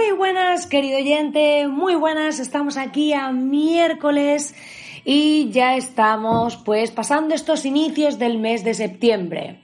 Muy buenas, querido oyente, muy buenas. Estamos aquí a miércoles y ya estamos pues pasando estos inicios del mes de septiembre.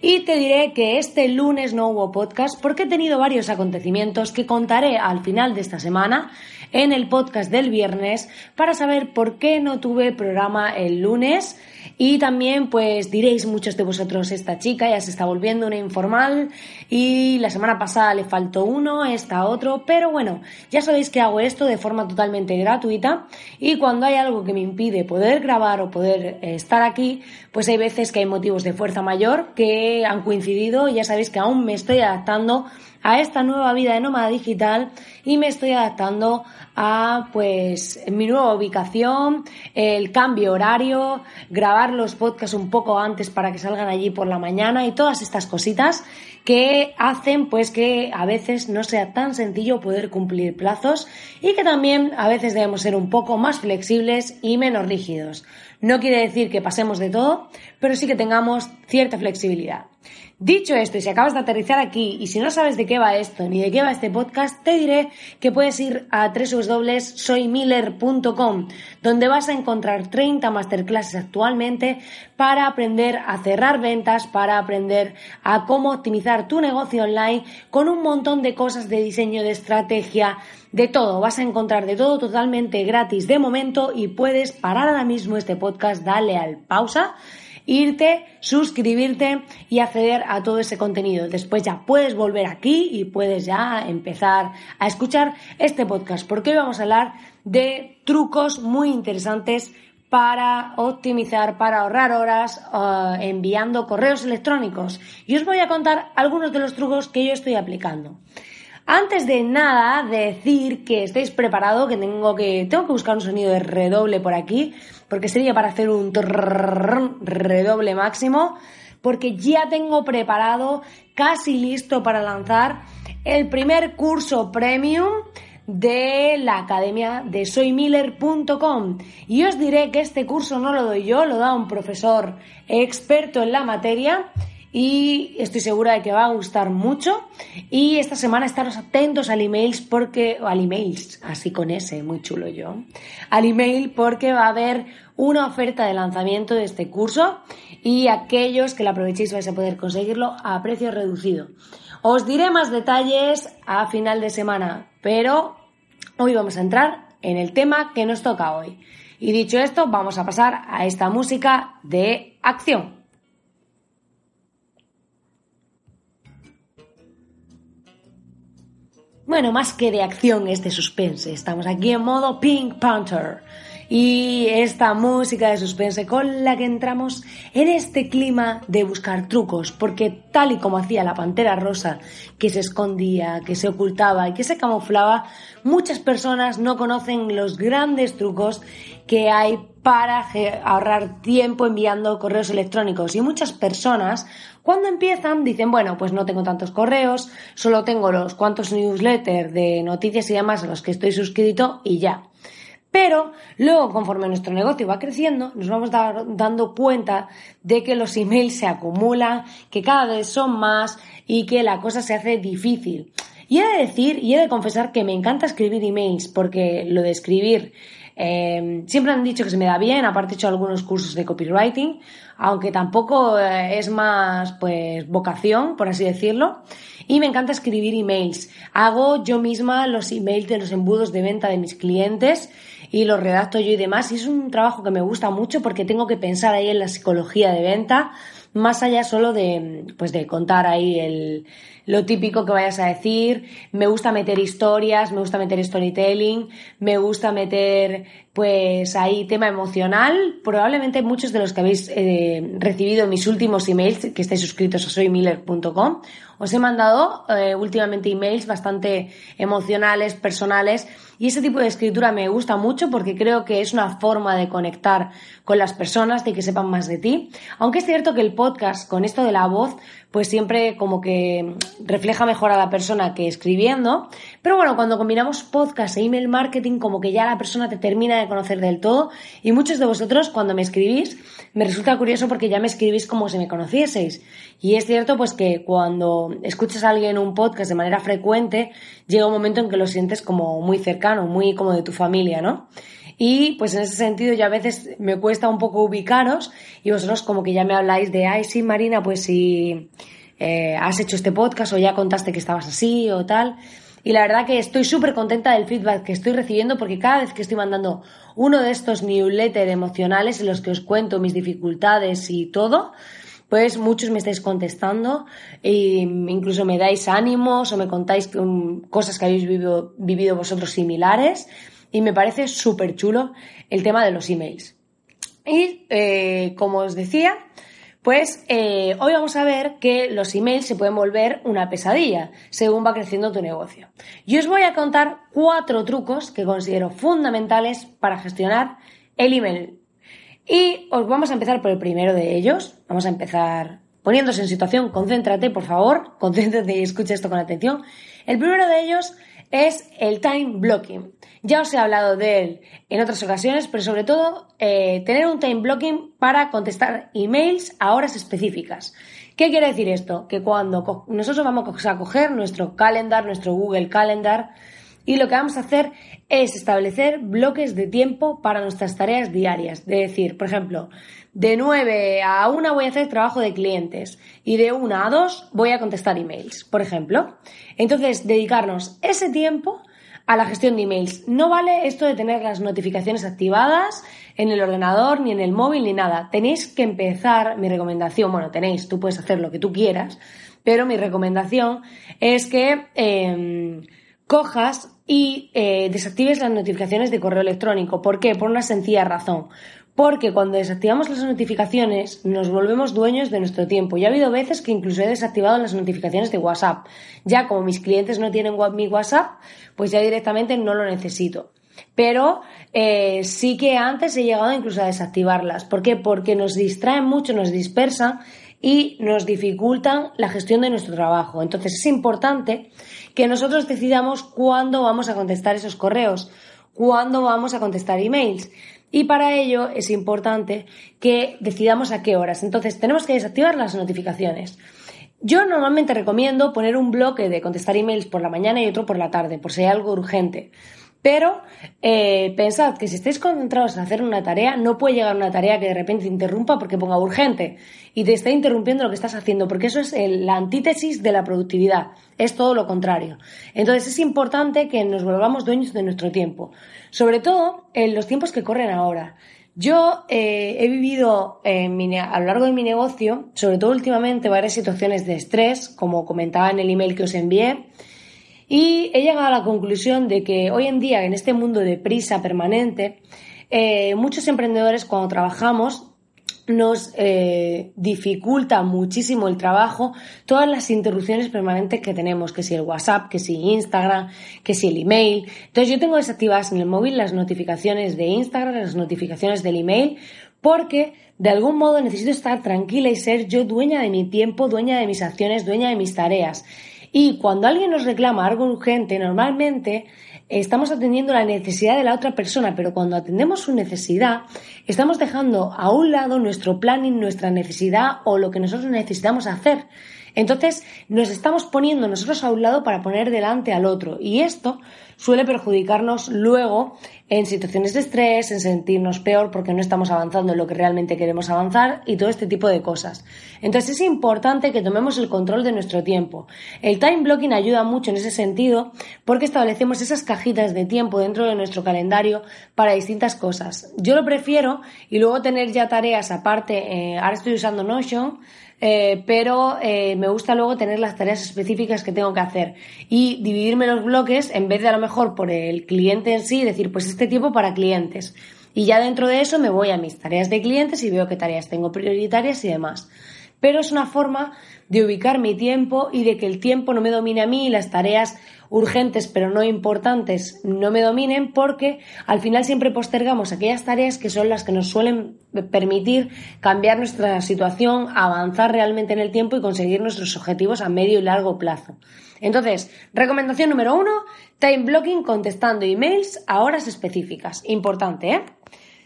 Y te diré que este lunes no hubo podcast porque he tenido varios acontecimientos que contaré al final de esta semana en el podcast del viernes para saber por qué no tuve programa el lunes. Y también pues diréis muchos de vosotros esta chica ya se está volviendo una informal y la semana pasada le faltó uno, esta otro, pero bueno, ya sabéis que hago esto de forma totalmente gratuita y cuando hay algo que me impide poder grabar o poder eh, estar aquí, pues hay veces que hay motivos de fuerza mayor que han coincidido y ya sabéis que aún me estoy adaptando a esta nueva vida de nómada digital y me estoy adaptando a pues mi nueva ubicación, el cambio horario, grabar los podcasts un poco antes para que salgan allí por la mañana y todas estas cositas que hacen pues que a veces no sea tan sencillo poder cumplir plazos y que también a veces debemos ser un poco más flexibles y menos rígidos. No quiere decir que pasemos de todo, pero sí que tengamos cierta flexibilidad. Dicho esto, y si acabas de aterrizar aquí y si no sabes de qué va esto ni de qué va este podcast, te diré que puedes ir a www.soymiller.com, donde vas a encontrar 30 masterclasses actualmente para aprender a cerrar ventas, para aprender a cómo optimizar tu negocio online con un montón de cosas de diseño, de estrategia, de todo. Vas a encontrar de todo totalmente gratis de momento y puedes parar ahora mismo este podcast, dale al pausa irte, suscribirte y acceder a todo ese contenido. Después ya puedes volver aquí y puedes ya empezar a escuchar este podcast porque hoy vamos a hablar de trucos muy interesantes para optimizar, para ahorrar horas eh, enviando correos electrónicos. Y os voy a contar algunos de los trucos que yo estoy aplicando. Antes de nada, decir que estéis preparados, que tengo que tengo que buscar un sonido de redoble por aquí, porque sería para hacer un redoble máximo, porque ya tengo preparado, casi listo para lanzar el primer curso premium de la academia de soymiller.com y os diré que este curso no lo doy yo, lo da un profesor experto en la materia y estoy segura de que va a gustar mucho. Y esta semana estaros atentos al email porque, o al emails, así con ese, muy chulo yo, al email porque va a haber una oferta de lanzamiento de este curso y aquellos que la aprovechéis vais a poder conseguirlo a precio reducido. Os diré más detalles a final de semana, pero hoy vamos a entrar en el tema que nos toca hoy. Y dicho esto, vamos a pasar a esta música de acción. Bueno, más que de acción es de suspense. Estamos aquí en modo Pink Panther. Y esta música de suspense con la que entramos en este clima de buscar trucos, porque tal y como hacía la pantera rosa, que se escondía, que se ocultaba y que se camuflaba, muchas personas no conocen los grandes trucos que hay para ahorrar tiempo enviando correos electrónicos. Y muchas personas cuando empiezan dicen, bueno, pues no tengo tantos correos, solo tengo los cuantos newsletters de noticias y demás a los que estoy suscrito y ya. Pero luego, conforme nuestro negocio va creciendo, nos vamos dando cuenta de que los emails se acumulan, que cada vez son más y que la cosa se hace difícil. Y he de decir y he de confesar que me encanta escribir emails porque lo de escribir eh, siempre han dicho que se me da bien, aparte he hecho algunos cursos de copywriting, aunque tampoco eh, es más pues vocación, por así decirlo. Y me encanta escribir emails. Hago yo misma los emails de los embudos de venta de mis clientes y los redacto yo y demás. Y es un trabajo que me gusta mucho porque tengo que pensar ahí en la psicología de venta, más allá solo de, pues de contar ahí el, lo típico que vayas a decir. Me gusta meter historias, me gusta meter storytelling, me gusta meter, pues ahí tema emocional. Probablemente muchos de los que habéis eh, recibido mis últimos emails, que estáis suscritos a soymiller.com, os he mandado eh, últimamente emails bastante emocionales, personales, y ese tipo de escritura me gusta mucho porque creo que es una forma de conectar con las personas, de que sepan más de ti. Aunque es cierto que el podcast, con esto de la voz, pues siempre como que refleja mejor a la persona que escribiendo. Pero bueno, cuando combinamos podcast e email marketing, como que ya la persona te termina de conocer del todo. Y muchos de vosotros, cuando me escribís, me resulta curioso porque ya me escribís como si me conocieseis. Y es cierto pues que cuando escuchas a alguien un podcast de manera frecuente, llega un momento en que lo sientes como muy cercano, muy como de tu familia, ¿no? Y pues en ese sentido ya a veces me cuesta un poco ubicaros y vosotros como que ya me habláis de, ay, sí, Marina, pues si eh, has hecho este podcast o ya contaste que estabas así o tal. Y la verdad que estoy súper contenta del feedback que estoy recibiendo porque cada vez que estoy mandando uno de estos newsletters emocionales en los que os cuento mis dificultades y todo, pues muchos me estáis contestando e incluso me dais ánimos o me contáis cosas que habéis vivido, vivido vosotros similares y me parece súper chulo el tema de los emails. Y eh, como os decía, pues eh, hoy vamos a ver que los emails se pueden volver una pesadilla según va creciendo tu negocio. Yo os voy a contar cuatro trucos que considero fundamentales para gestionar el email y os vamos a empezar por el primero de ellos. Vamos a empezar poniéndose en situación. Concéntrate, por favor. Concéntrate y escucha esto con atención. El primero de ellos es el time blocking. Ya os he hablado de él en otras ocasiones, pero sobre todo eh, tener un time blocking para contestar emails a horas específicas. ¿Qué quiere decir esto? Que cuando nosotros vamos a coger nuestro calendar, nuestro Google Calendar, y lo que vamos a hacer es establecer bloques de tiempo para nuestras tareas diarias. Es decir, por ejemplo, de 9 a 1 voy a hacer trabajo de clientes y de 1 a 2 voy a contestar emails, por ejemplo. Entonces, dedicarnos ese tiempo a la gestión de emails. No vale esto de tener las notificaciones activadas en el ordenador, ni en el móvil, ni nada. Tenéis que empezar, mi recomendación, bueno, tenéis, tú puedes hacer lo que tú quieras, pero mi recomendación es que em, cojas y eh, desactives las notificaciones de correo electrónico. ¿Por qué? Por una sencilla razón. Porque cuando desactivamos las notificaciones nos volvemos dueños de nuestro tiempo. Ya ha habido veces que incluso he desactivado las notificaciones de WhatsApp. Ya como mis clientes no tienen mi WhatsApp, pues ya directamente no lo necesito. Pero eh, sí que antes he llegado incluso a desactivarlas. ¿Por qué? Porque nos distraen mucho, nos dispersan y nos dificultan la gestión de nuestro trabajo. Entonces es importante que nosotros decidamos cuándo vamos a contestar esos correos, cuándo vamos a contestar emails. Y para ello es importante que decidamos a qué horas. Entonces tenemos que desactivar las notificaciones. Yo normalmente recomiendo poner un bloque de contestar emails por la mañana y otro por la tarde, por si hay algo urgente. Pero eh, pensad que si estáis concentrados en hacer una tarea, no puede llegar una tarea que de repente te interrumpa porque ponga urgente y te está interrumpiendo lo que estás haciendo, porque eso es la antítesis de la productividad, es todo lo contrario. Entonces es importante que nos volvamos dueños de nuestro tiempo, sobre todo en los tiempos que corren ahora. Yo eh, he vivido a lo largo de mi negocio, sobre todo últimamente, varias situaciones de estrés, como comentaba en el email que os envié, y he llegado a la conclusión de que hoy en día, en este mundo de prisa permanente, eh, muchos emprendedores cuando trabajamos nos eh, dificulta muchísimo el trabajo todas las interrupciones permanentes que tenemos, que si el WhatsApp, que si Instagram, que si el email. Entonces yo tengo desactivadas en el móvil las notificaciones de Instagram, las notificaciones del email, porque de algún modo necesito estar tranquila y ser yo dueña de mi tiempo, dueña de mis acciones, dueña de mis tareas. Y cuando alguien nos reclama algo urgente, normalmente estamos atendiendo la necesidad de la otra persona, pero cuando atendemos su necesidad, estamos dejando a un lado nuestro planning, nuestra necesidad o lo que nosotros necesitamos hacer. Entonces nos estamos poniendo nosotros a un lado para poner delante al otro. Y esto suele perjudicarnos luego en situaciones de estrés, en sentirnos peor porque no estamos avanzando en lo que realmente queremos avanzar y todo este tipo de cosas. Entonces es importante que tomemos el control de nuestro tiempo. El time blocking ayuda mucho en ese sentido porque establecemos esas cajitas de tiempo dentro de nuestro calendario para distintas cosas. Yo lo prefiero y luego tener ya tareas aparte, eh, ahora estoy usando Notion, eh, pero eh, me gusta luego tener las tareas específicas que tengo que hacer y dividirme los bloques en vez de a lo mejor por el cliente en sí, decir, pues este tiempo para clientes. Y ya dentro de eso me voy a mis tareas de clientes y veo qué tareas tengo prioritarias y demás. Pero es una forma de ubicar mi tiempo y de que el tiempo no me domine a mí y las tareas urgentes pero no importantes no me dominen porque al final siempre postergamos aquellas tareas que son las que nos suelen permitir cambiar nuestra situación, avanzar realmente en el tiempo y conseguir nuestros objetivos a medio y largo plazo. Entonces, recomendación número uno, time blocking contestando emails a horas específicas. Importante, ¿eh?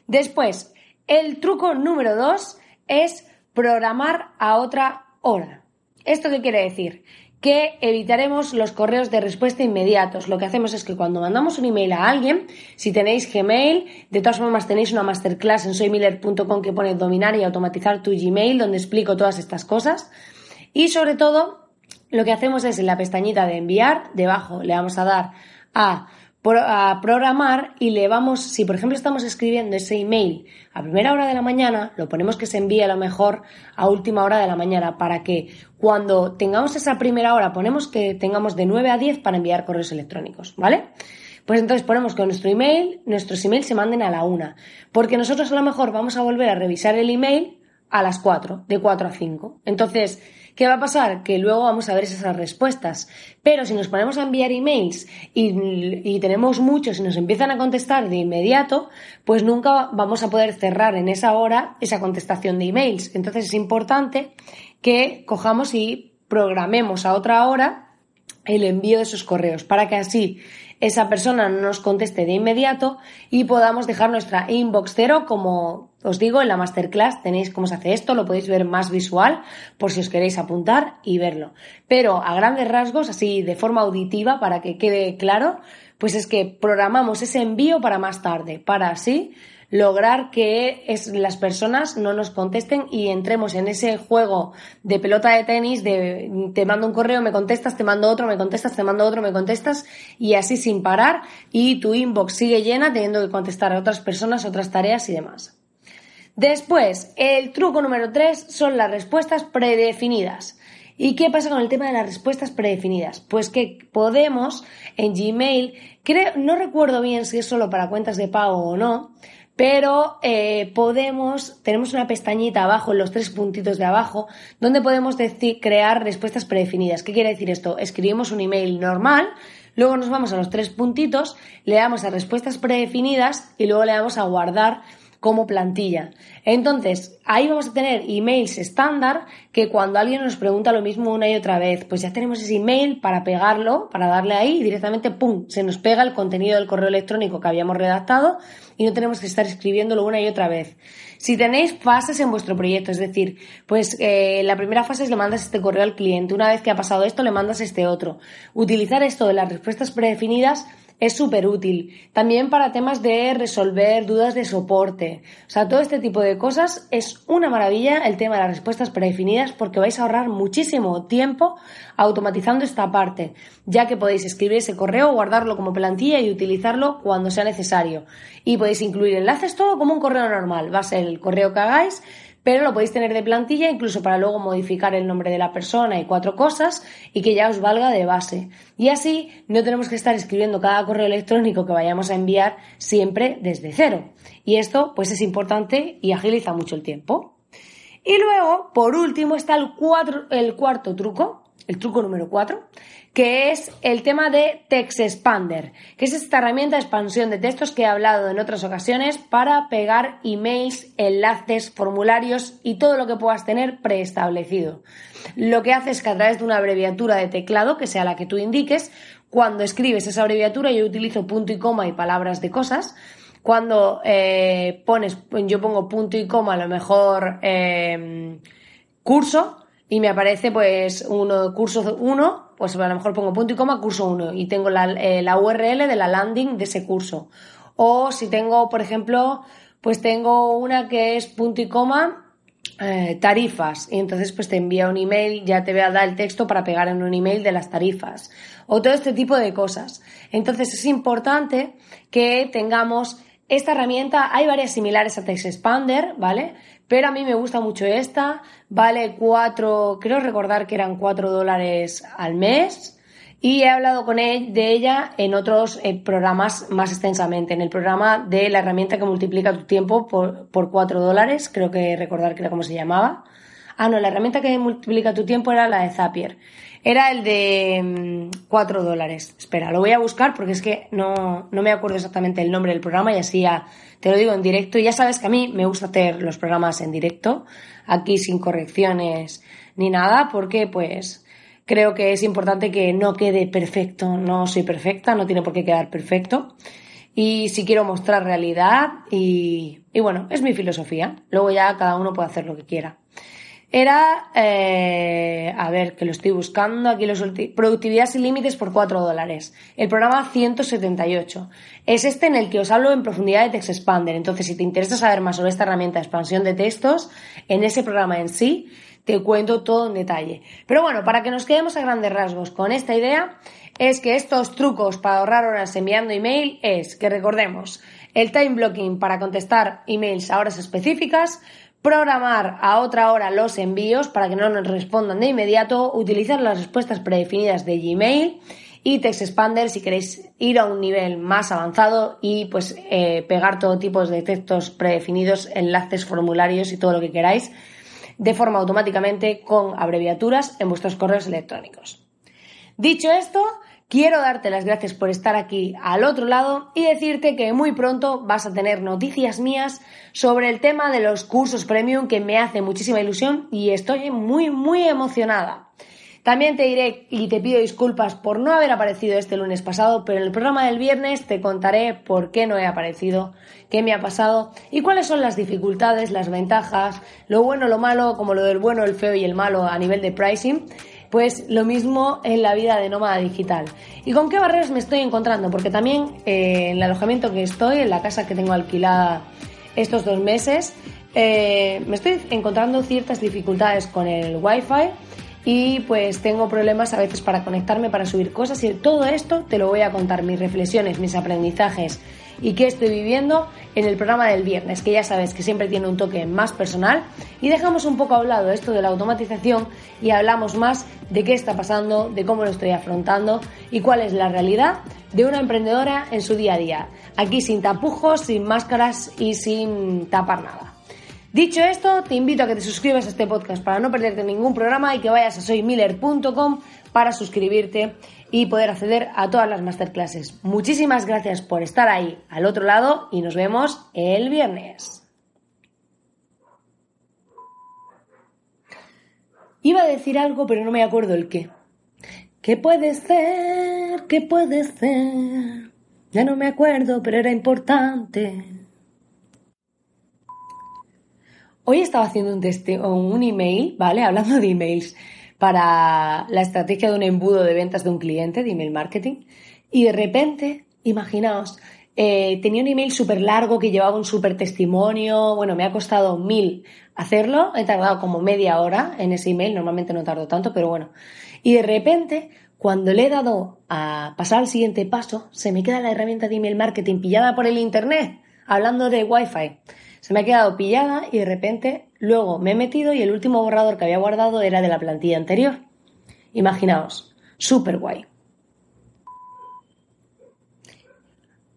Después, el truco número dos es programar a otra hora. ¿Esto qué quiere decir? Que evitaremos los correos de respuesta inmediatos. Lo que hacemos es que cuando mandamos un email a alguien, si tenéis Gmail, de todas formas tenéis una masterclass en soymiller.com que pone dominar y automatizar tu Gmail, donde explico todas estas cosas. Y sobre todo, lo que hacemos es en la pestañita de enviar, debajo le vamos a dar a a programar y le vamos, si por ejemplo estamos escribiendo ese email a primera hora de la mañana, lo ponemos que se envíe a lo mejor a última hora de la mañana para que cuando tengamos esa primera hora ponemos que tengamos de 9 a 10 para enviar correos electrónicos, ¿vale? Pues entonces ponemos que nuestro email, nuestros emails se manden a la una, porque nosotros a lo mejor vamos a volver a revisar el email a las 4, de 4 a 5. Entonces, ¿Qué va a pasar? Que luego vamos a ver esas respuestas. Pero si nos ponemos a enviar emails y, tenemos muchos y nos empiezan a contestar de inmediato, pues nunca vamos a poder cerrar en esa hora esa contestación de emails. Entonces es importante que cojamos y programemos a otra hora el envío de esos correos para que así esa persona no nos conteste de inmediato y podamos dejar nuestra inbox cero como os digo en la masterclass tenéis cómo se hace esto, lo podéis ver más visual por si os queréis apuntar y verlo. Pero a grandes rasgos, así de forma auditiva para que quede claro, pues es que programamos ese envío para más tarde, para así lograr que las personas no nos contesten y entremos en ese juego de pelota de tenis de te mando un correo, me contestas, te mando otro, me contestas, te mando otro, me contestas y así sin parar y tu inbox sigue llena teniendo que contestar a otras personas, otras tareas y demás. Después, el truco número 3 son las respuestas predefinidas. ¿Y qué pasa con el tema de las respuestas predefinidas? Pues que podemos en Gmail, creo, no recuerdo bien si es solo para cuentas de pago o no, pero eh, podemos, tenemos una pestañita abajo, en los tres puntitos de abajo, donde podemos decir, crear respuestas predefinidas. ¿Qué quiere decir esto? Escribimos un email normal, luego nos vamos a los tres puntitos, le damos a respuestas predefinidas y luego le damos a guardar como plantilla. Entonces, ahí vamos a tener emails estándar que cuando alguien nos pregunta lo mismo una y otra vez, pues ya tenemos ese email para pegarlo, para darle ahí y directamente, ¡pum!, se nos pega el contenido del correo electrónico que habíamos redactado y no tenemos que estar escribiéndolo una y otra vez. Si tenéis fases en vuestro proyecto, es decir, pues eh, la primera fase es le mandas este correo al cliente, una vez que ha pasado esto le mandas este otro. Utilizar esto de las respuestas predefinidas es súper útil. También para temas de resolver dudas de soporte. O sea, todo este tipo de cosas es una maravilla el tema de las respuestas predefinidas porque vais a ahorrar muchísimo tiempo automatizando esta parte, ya que podéis escribir ese correo, guardarlo como plantilla y utilizarlo cuando sea necesario. Y podéis incluir enlaces, todo como un correo normal. Va a ser el correo que hagáis pero lo podéis tener de plantilla incluso para luego modificar el nombre de la persona y cuatro cosas y que ya os valga de base. Y así no tenemos que estar escribiendo cada correo electrónico que vayamos a enviar siempre desde cero. Y esto pues es importante y agiliza mucho el tiempo. Y luego, por último, está el, el cuarto truco, el truco número 4, que es el tema de Text Expander, que es esta herramienta de expansión de textos que he hablado en otras ocasiones para pegar emails, enlaces, formularios y todo lo que puedas tener preestablecido. Lo que hace es que a través de una abreviatura de teclado, que sea la que tú indiques, cuando escribes esa abreviatura, yo utilizo punto y coma y palabras de cosas, cuando eh, pones, yo pongo punto y coma, a lo mejor eh, curso, y me aparece pues uno, curso 1 pues a lo mejor pongo punto y coma curso 1 y tengo la, eh, la URL de la landing de ese curso. O si tengo, por ejemplo, pues tengo una que es punto y coma eh, tarifas y entonces pues te envía un email, ya te voy a dar el texto para pegar en un email de las tarifas o todo este tipo de cosas. Entonces es importante que tengamos esta herramienta, hay varias similares a TextExpander, ¿vale? Pero a mí me gusta mucho esta, vale cuatro, creo recordar que eran cuatro dólares al mes, y he hablado con él de ella en otros eh, programas más extensamente. En el programa de la herramienta que multiplica tu tiempo por, por 4 dólares, creo que recordar que era como se llamaba. Ah, no, la herramienta que multiplica tu tiempo era la de Zapier. Era el de 4 mm, dólares. Espera, lo voy a buscar porque es que no, no me acuerdo exactamente el nombre del programa y así ya te lo digo en directo. Y ya sabes que a mí me gusta hacer los programas en directo, aquí sin correcciones ni nada, porque pues creo que es importante que no quede perfecto. No soy perfecta, no tiene por qué quedar perfecto. Y si quiero mostrar realidad y, y bueno, es mi filosofía. Luego ya cada uno puede hacer lo que quiera. Era, eh, a ver, que lo estoy buscando, aquí los productividad sin límites por 4 dólares. El programa 178. Es este en el que os hablo en profundidad de Text Expander. Entonces, si te interesa saber más sobre esta herramienta de expansión de textos, en ese programa en sí, te cuento todo en detalle. Pero bueno, para que nos quedemos a grandes rasgos con esta idea, es que estos trucos para ahorrar horas enviando email es que recordemos el time blocking para contestar emails a horas específicas, programar a otra hora los envíos para que no nos respondan de inmediato, utilizar las respuestas predefinidas de Gmail y Text Expander si queréis ir a un nivel más avanzado y pues eh, pegar todo tipo de textos predefinidos, enlaces, formularios y todo lo que queráis de forma automáticamente con abreviaturas en vuestros correos electrónicos. Dicho esto, quiero darte las gracias por estar aquí al otro lado y decirte que muy pronto vas a tener noticias mías sobre el tema de los cursos premium que me hace muchísima ilusión y estoy muy muy emocionada. También te diré y te pido disculpas por no haber aparecido este lunes pasado, pero en el programa del viernes te contaré por qué no he aparecido, qué me ha pasado y cuáles son las dificultades, las ventajas, lo bueno, lo malo, como lo del bueno, el feo y el malo a nivel de pricing. Pues lo mismo en la vida de nómada digital. ¿Y con qué barreras me estoy encontrando? Porque también eh, en el alojamiento que estoy, en la casa que tengo alquilada estos dos meses, eh, me estoy encontrando ciertas dificultades con el wifi y pues tengo problemas a veces para conectarme, para subir cosas y todo esto te lo voy a contar, mis reflexiones, mis aprendizajes y qué estoy viviendo en el programa del viernes, que ya sabes que siempre tiene un toque más personal y dejamos un poco hablado esto de la automatización y hablamos más de qué está pasando, de cómo lo estoy afrontando y cuál es la realidad de una emprendedora en su día a día, aquí sin tapujos, sin máscaras y sin tapar nada. Dicho esto, te invito a que te suscribas a este podcast para no perderte ningún programa y que vayas a soymiller.com para suscribirte y poder acceder a todas las masterclasses. Muchísimas gracias por estar ahí al otro lado y nos vemos el viernes. Iba a decir algo, pero no me acuerdo el qué. ¿Qué puede ser? ¿Qué puede ser? Ya no me acuerdo, pero era importante. Hoy estaba haciendo un, email, ¿vale? Hablando de emails para la estrategia de un embudo de ventas de un cliente, de email marketing, y de repente, imaginaos, eh, tenía un email súper largo que llevaba un súper testimonio, bueno, me ha costado mil hacerlo, he tardado como media hora en ese email, normalmente no tardo tanto, pero bueno, y de repente, cuando le he dado a pasar al siguiente paso, se me queda la herramienta de email marketing pillada por el Internet, hablando de Wi-Fi. Se me ha quedado pillada y de repente luego me he metido y el último borrador que había guardado era de la plantilla anterior. Imaginaos, súper guay.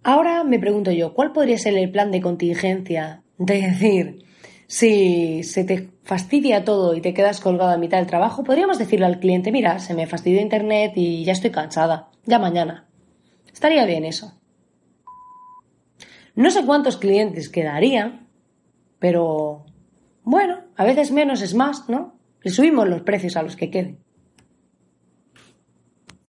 Ahora me pregunto yo, ¿cuál podría ser el plan de contingencia? De decir, si se te fastidia todo y te quedas colgado a mitad del trabajo, podríamos decirle al cliente, mira, se me fastidió internet y ya estoy cansada, ya mañana. Estaría bien eso. No sé cuántos clientes quedarían, pero bueno, a veces menos es más, ¿no? Le subimos los precios a los que queden.